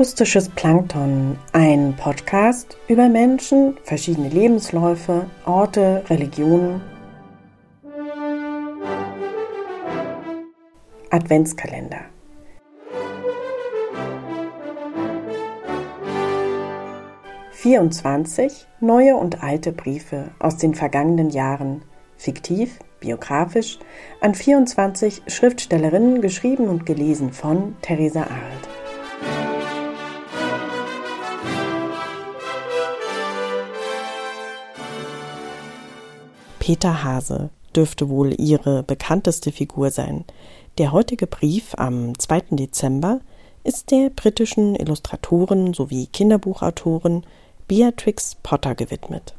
Akustisches Plankton, ein Podcast über Menschen, verschiedene Lebensläufe, Orte, Religionen. Adventskalender. Vierundzwanzig neue und alte Briefe aus den vergangenen Jahren, fiktiv, biografisch, an 24 Schriftstellerinnen geschrieben und gelesen von Theresa Arlt. Peter Hase dürfte wohl ihre bekannteste Figur sein. Der heutige Brief am 2. Dezember ist der britischen Illustratorin sowie Kinderbuchautorin Beatrix Potter gewidmet.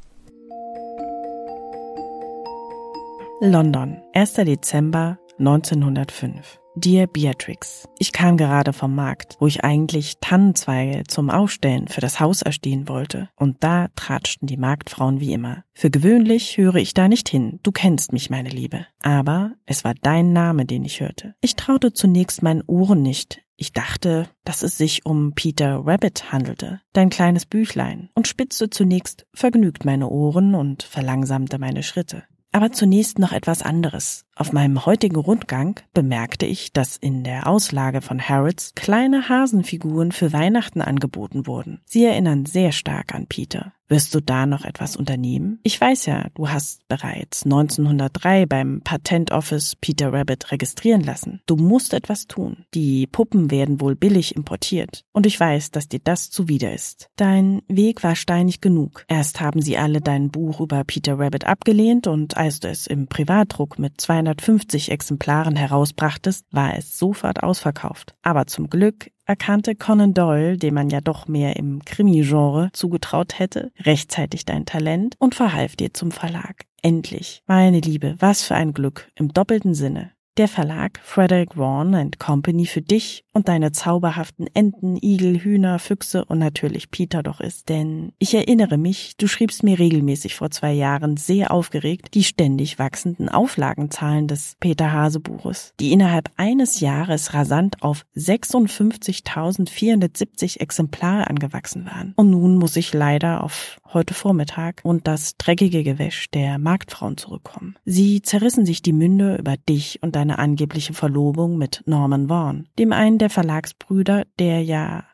London, 1. Dezember 1905. Dear Beatrix, ich kam gerade vom Markt, wo ich eigentlich Tannenzweige zum Aufstellen für das Haus erstehen wollte, und da tratschten die Marktfrauen wie immer. Für gewöhnlich höre ich da nicht hin, du kennst mich, meine Liebe. Aber es war dein Name, den ich hörte. Ich traute zunächst meinen Ohren nicht. Ich dachte, dass es sich um Peter Rabbit handelte, dein kleines Büchlein, und spitzte zunächst vergnügt meine Ohren und verlangsamte meine Schritte. Aber zunächst noch etwas anderes. Auf meinem heutigen Rundgang bemerkte ich, dass in der Auslage von Harrods kleine Hasenfiguren für Weihnachten angeboten wurden. Sie erinnern sehr stark an Peter. Wirst du da noch etwas unternehmen? Ich weiß ja, du hast bereits 1903 beim Patent Office Peter Rabbit registrieren lassen. Du musst etwas tun. Die Puppen werden wohl billig importiert. Und ich weiß, dass dir das zuwider ist. Dein Weg war steinig genug. Erst haben sie alle dein Buch über Peter Rabbit abgelehnt und als du es im Privatdruck mit 250 Exemplaren herausbrachtest, war es sofort ausverkauft. Aber zum Glück erkannte Conan Doyle, dem man ja doch mehr im Krimi-Genre zugetraut hätte, rechtzeitig dein Talent und verhalf dir zum Verlag. Endlich. Meine Liebe, was für ein Glück im doppelten Sinne. Der Verlag Frederick Vaughan Company für dich und deine zauberhaften Enten, Igel, Hühner, Füchse und natürlich Peter doch ist. Denn ich erinnere mich, du schriebst mir regelmäßig vor zwei Jahren sehr aufgeregt die ständig wachsenden Auflagenzahlen des Peter Hase Buches, die innerhalb eines Jahres rasant auf 56.470 Exemplare angewachsen waren. Und nun muss ich leider auf heute Vormittag und das dreckige Gewäsch der Marktfrauen zurückkommen. Sie zerrissen sich die Münde über dich und deine angebliche Verlobung mit Norman Vaughan, dem einen der Verlagsbrüder, der ja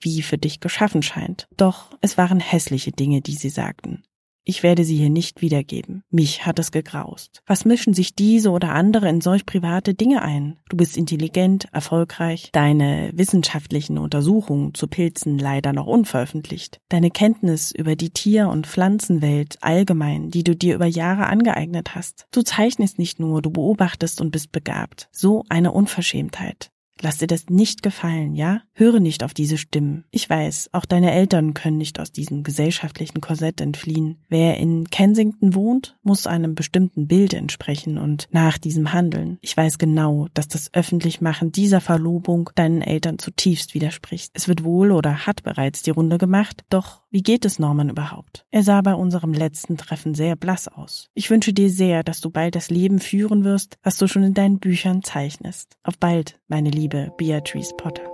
wie für dich geschaffen scheint. Doch es waren hässliche Dinge, die sie sagten. Ich werde sie hier nicht wiedergeben. Mich hat es gegraust. Was mischen sich diese oder andere in solch private Dinge ein? Du bist intelligent, erfolgreich, deine wissenschaftlichen Untersuchungen zu Pilzen leider noch unveröffentlicht. Deine Kenntnis über die Tier- und Pflanzenwelt allgemein, die du dir über Jahre angeeignet hast. Du zeichnest nicht nur, du beobachtest und bist begabt. So eine Unverschämtheit. Lass dir das nicht gefallen, ja? Höre nicht auf diese Stimmen. Ich weiß, auch deine Eltern können nicht aus diesem gesellschaftlichen Korsett entfliehen. Wer in Kensington wohnt, muss einem bestimmten Bild entsprechen und nach diesem handeln. Ich weiß genau, dass das Öffentlichmachen dieser Verlobung deinen Eltern zutiefst widerspricht. Es wird wohl oder hat bereits die Runde gemacht, doch wie geht es Norman überhaupt? Er sah bei unserem letzten Treffen sehr blass aus. Ich wünsche dir sehr, dass du bald das Leben führen wirst, was du schon in deinen Büchern zeichnest. Auf bald, meine Liebe Beatrice Potter.